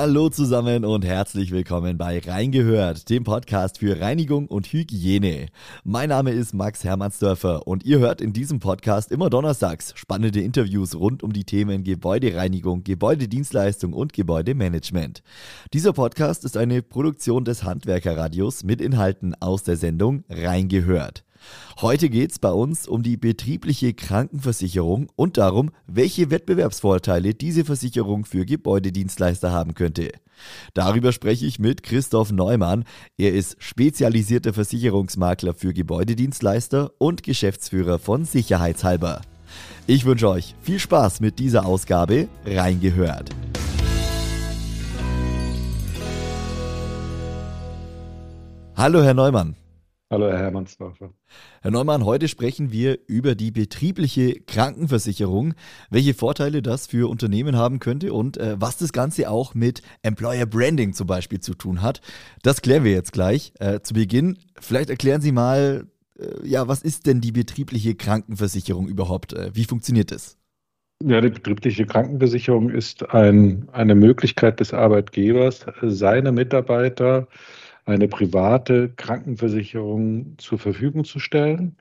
Hallo zusammen und herzlich willkommen bei Reingehört, dem Podcast für Reinigung und Hygiene. Mein Name ist Max Hermannsdörfer und ihr hört in diesem Podcast immer donnerstags spannende Interviews rund um die Themen Gebäudereinigung, Gebäudedienstleistung und Gebäudemanagement. Dieser Podcast ist eine Produktion des Handwerkerradios mit Inhalten aus der Sendung Reingehört. Heute geht es bei uns um die betriebliche Krankenversicherung und darum, welche Wettbewerbsvorteile diese Versicherung für Gebäudedienstleister haben könnte. Darüber spreche ich mit Christoph Neumann. Er ist spezialisierter Versicherungsmakler für Gebäudedienstleister und Geschäftsführer von Sicherheitshalber. Ich wünsche euch viel Spaß mit dieser Ausgabe reingehört. Hallo Herr Neumann. Hallo, Herr Hermannsdorfer. Herr Neumann, heute sprechen wir über die betriebliche Krankenversicherung, welche Vorteile das für Unternehmen haben könnte und äh, was das Ganze auch mit Employer Branding zum Beispiel zu tun hat. Das klären wir jetzt gleich. Äh, zu Beginn, vielleicht erklären Sie mal, äh, ja, was ist denn die betriebliche Krankenversicherung überhaupt? Äh, wie funktioniert das? Ja, die betriebliche Krankenversicherung ist ein, eine Möglichkeit des Arbeitgebers, seine Mitarbeiter eine private Krankenversicherung zur Verfügung zu stellen,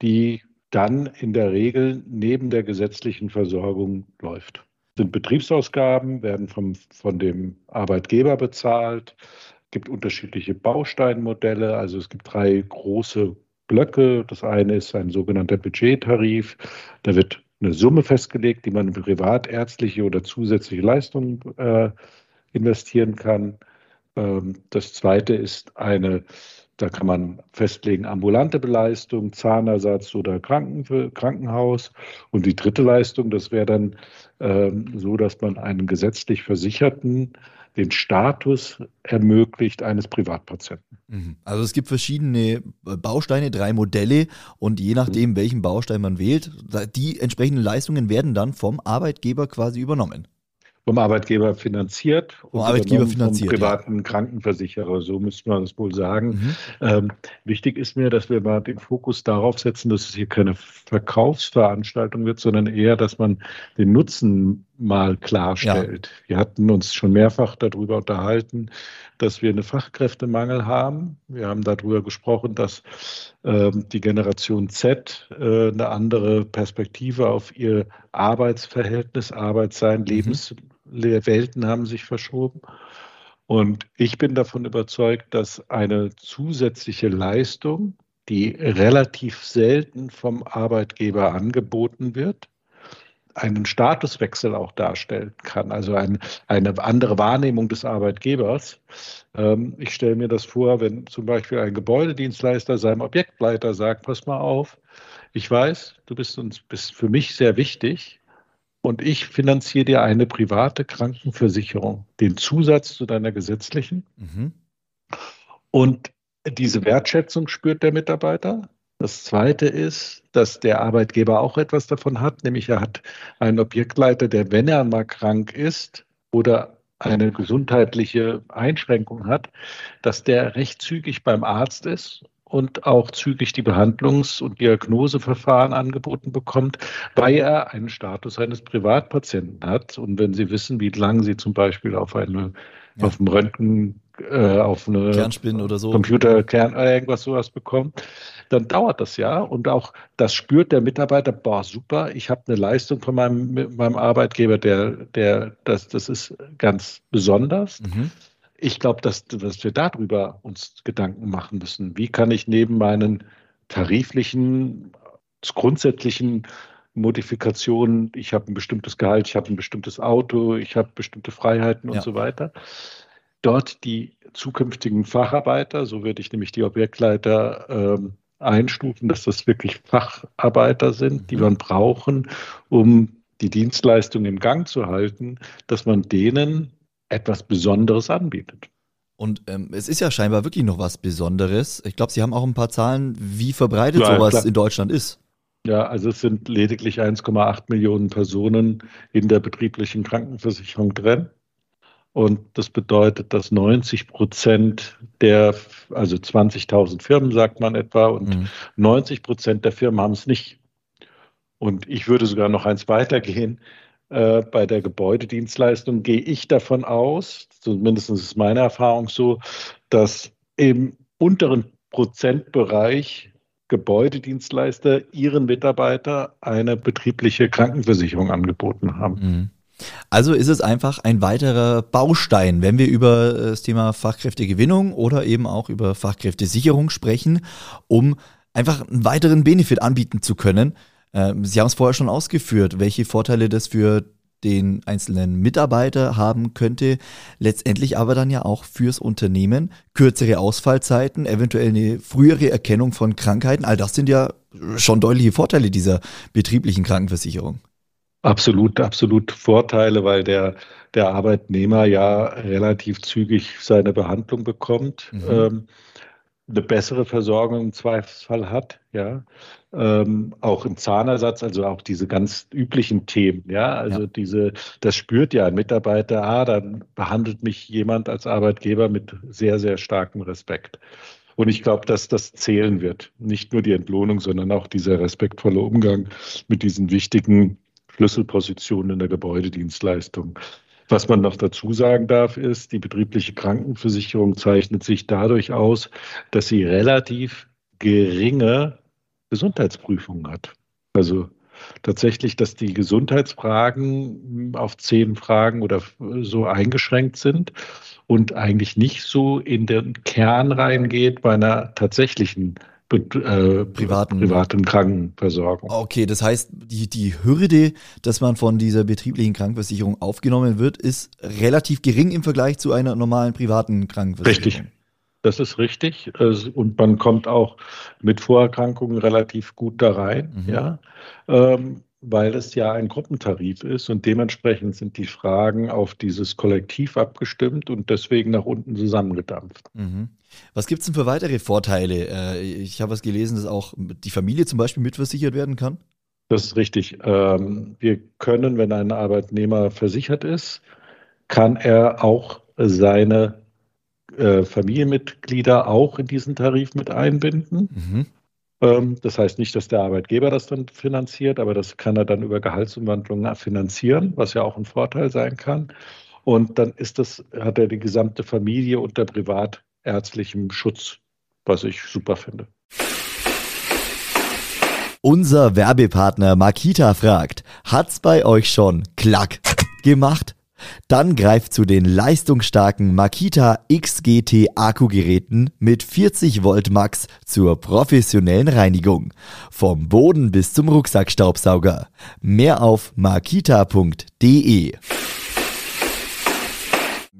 die dann in der Regel neben der gesetzlichen Versorgung läuft. Sind Betriebsausgaben, werden vom, von dem Arbeitgeber bezahlt, gibt unterschiedliche Bausteinmodelle, also es gibt drei große Blöcke. Das eine ist ein sogenannter Budgettarif. Da wird eine Summe festgelegt, die man in privatärztliche oder zusätzliche Leistungen äh, investieren kann. Ähm, das zweite ist eine, da kann man festlegen, ambulante Beleistung, Zahnersatz oder Kranken, Krankenhaus. Und die dritte Leistung, das wäre dann ähm, so, dass man einen gesetzlich Versicherten den Status ermöglicht eines Privatpatienten. Mhm. Also es gibt verschiedene Bausteine, drei Modelle und je nachdem, mhm. welchen Baustein man wählt, die entsprechenden Leistungen werden dann vom Arbeitgeber quasi übernommen vom Arbeitgeber finanziert vom und Arbeitgeber finanziert, vom privaten ja. Krankenversicherer. So müsste man das wohl sagen. Mhm. Ähm, wichtig ist mir, dass wir mal den Fokus darauf setzen, dass es hier keine Verkaufsveranstaltung wird, sondern eher, dass man den Nutzen mal klarstellt. Ja. Wir hatten uns schon mehrfach darüber unterhalten, dass wir einen Fachkräftemangel haben. Wir haben darüber gesprochen, dass ähm, die Generation Z äh, eine andere Perspektive auf ihr Arbeitsverhältnis, Arbeitssein, mhm. Lebens Welten haben sich verschoben. Und ich bin davon überzeugt, dass eine zusätzliche Leistung, die relativ selten vom Arbeitgeber angeboten wird, einen Statuswechsel auch darstellen kann, also ein, eine andere Wahrnehmung des Arbeitgebers. Ähm, ich stelle mir das vor, wenn zum Beispiel ein Gebäudedienstleister seinem Objektleiter sagt, pass mal auf, ich weiß, du bist uns bist für mich sehr wichtig, und ich finanziere dir eine private Krankenversicherung, den Zusatz zu deiner gesetzlichen. Mhm. Und diese Wertschätzung spürt der Mitarbeiter. Das Zweite ist, dass der Arbeitgeber auch etwas davon hat, nämlich er hat einen Objektleiter, der, wenn er mal krank ist oder eine gesundheitliche Einschränkung hat, dass der recht zügig beim Arzt ist und auch zügig die Behandlungs- und Diagnoseverfahren angeboten bekommt, weil er einen Status eines Privatpatienten hat. Und wenn Sie wissen, wie lange Sie zum Beispiel auf eine ja. auf dem Röntgen, äh, auf eine Kernspin oder so. Computerkern oder irgendwas sowas bekommen, dann dauert das ja. Und auch das spürt der Mitarbeiter, boah, super, ich habe eine Leistung von meinem, meinem Arbeitgeber, der, der, das, das ist ganz besonders. Mhm ich glaube, dass, dass wir darüber uns Gedanken machen müssen. Wie kann ich neben meinen tariflichen, grundsätzlichen Modifikationen, ich habe ein bestimmtes Gehalt, ich habe ein bestimmtes Auto, ich habe bestimmte Freiheiten und ja. so weiter, dort die zukünftigen Facharbeiter, so würde ich nämlich die Objektleiter ähm, einstufen, dass das wirklich Facharbeiter sind, die mhm. man brauchen, um die Dienstleistung im Gang zu halten, dass man denen etwas Besonderes anbietet. Und ähm, es ist ja scheinbar wirklich noch was Besonderes. Ich glaube, Sie haben auch ein paar Zahlen, wie verbreitet ja, sowas klar. in Deutschland ist. Ja, also es sind lediglich 1,8 Millionen Personen in der betrieblichen Krankenversicherung drin. Und das bedeutet, dass 90 Prozent der, also 20.000 Firmen sagt man etwa, und mhm. 90 Prozent der Firmen haben es nicht. Und ich würde sogar noch eins weitergehen. Äh, bei der Gebäudedienstleistung gehe ich davon aus, zumindest ist meine Erfahrung so, dass im unteren Prozentbereich Gebäudedienstleister ihren Mitarbeiter eine betriebliche Krankenversicherung angeboten haben. Mhm. Also ist es einfach ein weiterer Baustein, wenn wir über das Thema Fachkräftegewinnung oder eben auch über Fachkräftesicherung sprechen, um einfach einen weiteren Benefit anbieten zu können. Ähm, Sie haben es vorher schon ausgeführt, welche Vorteile das für den einzelnen Mitarbeiter haben könnte, letztendlich aber dann ja auch fürs Unternehmen kürzere Ausfallzeiten, eventuell eine frühere Erkennung von Krankheiten. All das sind ja schon deutliche Vorteile dieser betrieblichen Krankenversicherung. Absolut, absolut Vorteile, weil der, der Arbeitnehmer ja relativ zügig seine Behandlung bekommt, mhm. ähm, eine bessere Versorgung im Zweifelsfall hat, ja. Ähm, auch im Zahnersatz, also auch diese ganz üblichen Themen, ja. Also ja. diese, das spürt ja ein Mitarbeiter, ah, dann behandelt mich jemand als Arbeitgeber mit sehr, sehr starkem Respekt. Und ich glaube, dass das zählen wird. Nicht nur die Entlohnung, sondern auch dieser respektvolle Umgang mit diesen wichtigen Schlüsselposition in der Gebäudedienstleistung. Was man noch dazu sagen darf, ist, die betriebliche Krankenversicherung zeichnet sich dadurch aus, dass sie relativ geringe Gesundheitsprüfungen hat. Also tatsächlich, dass die Gesundheitsfragen auf zehn Fragen oder so eingeschränkt sind und eigentlich nicht so in den Kern reingeht bei einer tatsächlichen äh, privaten, privaten Krankenversorgung. Okay, das heißt, die, die Hürde, dass man von dieser betrieblichen Krankenversicherung aufgenommen wird, ist relativ gering im Vergleich zu einer normalen privaten Krankenversicherung. Richtig. Das ist richtig. Und man kommt auch mit Vorerkrankungen relativ gut da rein. Mhm. Ja. Ähm, weil es ja ein Gruppentarif ist und dementsprechend sind die Fragen auf dieses Kollektiv abgestimmt und deswegen nach unten zusammengedampft. Mhm. Was gibt es denn für weitere Vorteile? Äh, ich habe was gelesen, dass auch die Familie zum Beispiel mitversichert werden kann. Das ist richtig. Ähm, wir können, wenn ein Arbeitnehmer versichert ist, kann er auch seine äh, Familienmitglieder auch in diesen Tarif mit einbinden. Mhm. Ähm, das heißt nicht, dass der Arbeitgeber das dann finanziert, aber das kann er dann über Gehaltsumwandlung finanzieren, was ja auch ein Vorteil sein kann. Und dann ist das, hat er die gesamte Familie unter privatärztlichem Schutz, was ich super finde. Unser Werbepartner Makita fragt, hat's bei euch schon klack gemacht? Dann greift zu den leistungsstarken Makita XGT Akkugeräten mit 40 Volt Max zur professionellen Reinigung. Vom Boden bis zum Rucksackstaubsauger. Mehr auf makita.de.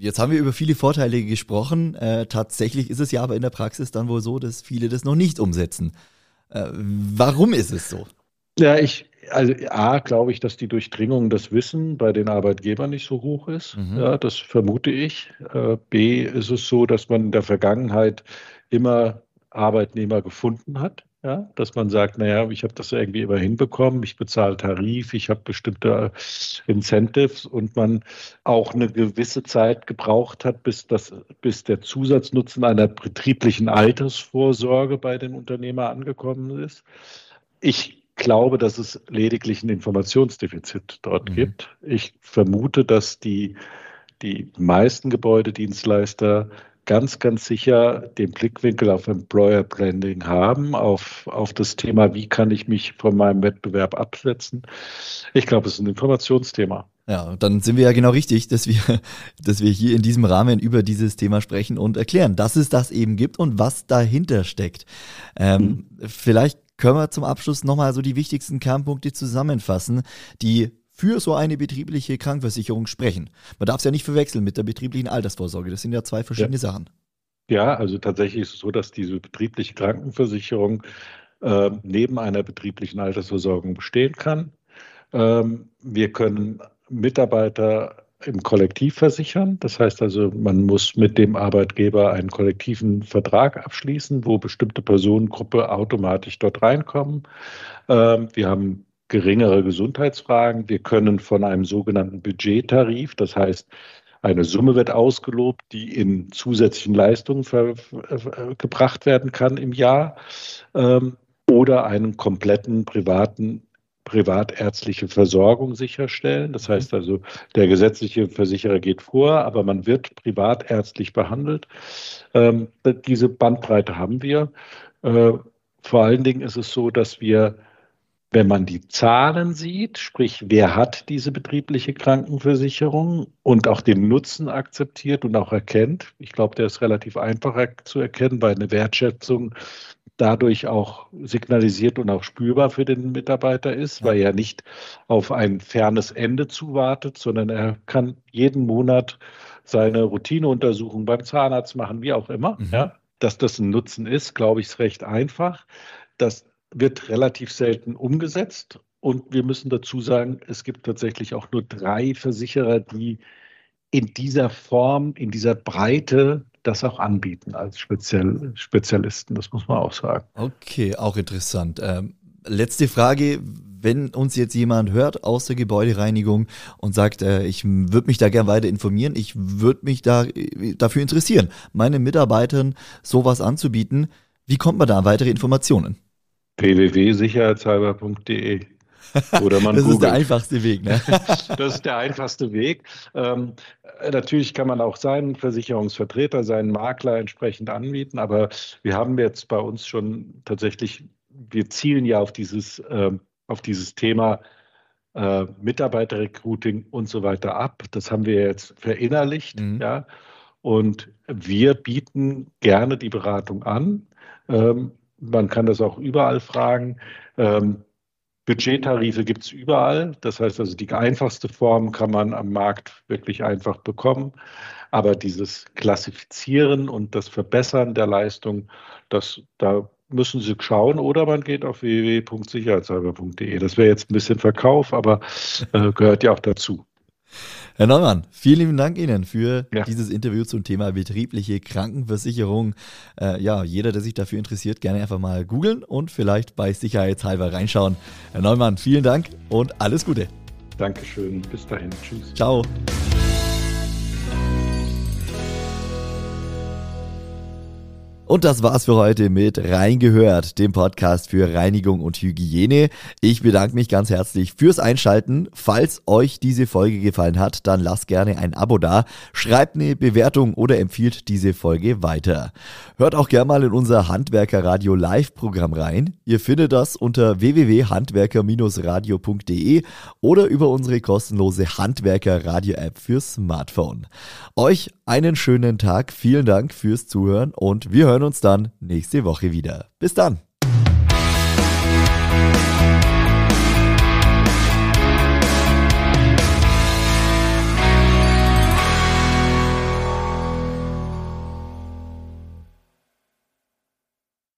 Jetzt haben wir über viele Vorteile gesprochen. Äh, tatsächlich ist es ja aber in der Praxis dann wohl so, dass viele das noch nicht umsetzen. Äh, warum ist es so? Ja, ich, also A, glaube ich, dass die Durchdringung des Wissen bei den Arbeitgebern nicht so hoch ist. Mhm. Ja, das vermute ich. Äh, B, ist es so, dass man in der Vergangenheit immer Arbeitnehmer gefunden hat. Ja, dass man sagt, naja, ich habe das irgendwie immer hinbekommen, ich bezahle Tarif, ich habe bestimmte Incentives und man auch eine gewisse Zeit gebraucht hat, bis, das, bis der Zusatznutzen einer betrieblichen Altersvorsorge bei den Unternehmern angekommen ist. Ich glaube, dass es lediglich ein Informationsdefizit dort mhm. gibt. Ich vermute, dass die, die meisten Gebäudedienstleister ganz, ganz sicher den Blickwinkel auf Employer Branding haben, auf, auf das Thema, wie kann ich mich von meinem Wettbewerb absetzen. Ich glaube, es ist ein Informationsthema. Ja, dann sind wir ja genau richtig, dass wir, dass wir hier in diesem Rahmen über dieses Thema sprechen und erklären, dass es das eben gibt und was dahinter steckt. Ähm, mhm. Vielleicht können wir zum Abschluss nochmal so die wichtigsten Kernpunkte zusammenfassen, die für so eine betriebliche Krankenversicherung sprechen. Man darf es ja nicht verwechseln mit der betrieblichen Altersvorsorge. Das sind ja zwei verschiedene ja. Sachen. Ja, also tatsächlich ist es so, dass diese betriebliche Krankenversicherung äh, neben einer betrieblichen Altersversorgung bestehen kann. Ähm, wir können Mitarbeiter im Kollektiv versichern. Das heißt also, man muss mit dem Arbeitgeber einen kollektiven Vertrag abschließen, wo bestimmte Personengruppe automatisch dort reinkommen. Ähm, wir haben geringere Gesundheitsfragen. Wir können von einem sogenannten Budgettarif, das heißt, eine Summe wird ausgelobt, die in zusätzlichen Leistungen gebracht werden kann im Jahr, ähm, oder einen kompletten privaten privatärztliche Versorgung sicherstellen. Das heißt also, der gesetzliche Versicherer geht vor, aber man wird privatärztlich behandelt. Ähm, diese Bandbreite haben wir. Äh, vor allen Dingen ist es so, dass wir wenn man die Zahlen sieht, sprich, wer hat diese betriebliche Krankenversicherung und auch den Nutzen akzeptiert und auch erkennt, ich glaube, der ist relativ einfach zu erkennen, weil eine Wertschätzung dadurch auch signalisiert und auch spürbar für den Mitarbeiter ist, weil er nicht auf ein fernes Ende zuwartet, sondern er kann jeden Monat seine Routineuntersuchung beim Zahnarzt machen, wie auch immer. Mhm. Ja, dass das ein Nutzen ist, glaube ich, ist recht einfach. Das wird relativ selten umgesetzt. Und wir müssen dazu sagen, es gibt tatsächlich auch nur drei Versicherer, die in dieser Form, in dieser Breite das auch anbieten als Spezial Spezialisten. Das muss man auch sagen. Okay, auch interessant. Ähm, letzte Frage. Wenn uns jetzt jemand hört aus der Gebäudereinigung und sagt, äh, ich würde mich da gerne weiter informieren, ich würde mich da äh, dafür interessieren, meinen Mitarbeitern sowas anzubieten, wie kommt man da an weitere Informationen? www.sicherheitshalber.de. Oder man das googelt. ist der einfachste Weg. Ne? das ist der einfachste Weg. Ähm, natürlich kann man auch seinen Versicherungsvertreter, seinen Makler entsprechend anbieten, aber wir haben jetzt bei uns schon tatsächlich, wir zielen ja auf dieses, äh, auf dieses Thema äh, Mitarbeiterrecruiting und so weiter ab. Das haben wir jetzt verinnerlicht, mhm. ja. Und wir bieten gerne die Beratung an. Ähm, man kann das auch überall fragen. Ähm, Budgettarife gibt es überall. Das heißt also, die einfachste Form kann man am Markt wirklich einfach bekommen. Aber dieses Klassifizieren und das Verbessern der Leistung, das, da müssen Sie schauen oder man geht auf www.sicherheitshalber.de. Das wäre jetzt ein bisschen Verkauf, aber äh, gehört ja auch dazu. Herr Neumann, vielen lieben Dank Ihnen für ja. dieses Interview zum Thema betriebliche Krankenversicherung. Äh, ja, jeder, der sich dafür interessiert, gerne einfach mal googeln und vielleicht bei Sicherheitshalber reinschauen. Herr Neumann, vielen Dank und alles Gute. Dankeschön. Bis dahin. Tschüss. Ciao. Und das war's für heute mit Reingehört, dem Podcast für Reinigung und Hygiene. Ich bedanke mich ganz herzlich fürs Einschalten. Falls euch diese Folge gefallen hat, dann lasst gerne ein Abo da, schreibt eine Bewertung oder empfiehlt diese Folge weiter. Hört auch gerne mal in unser Handwerker Radio Live Programm rein. Ihr findet das unter www.handwerker-radio.de oder über unsere kostenlose Handwerker Radio App fürs Smartphone. Euch einen schönen Tag, vielen Dank fürs Zuhören und wir hören uns dann nächste Woche wieder. Bis dann!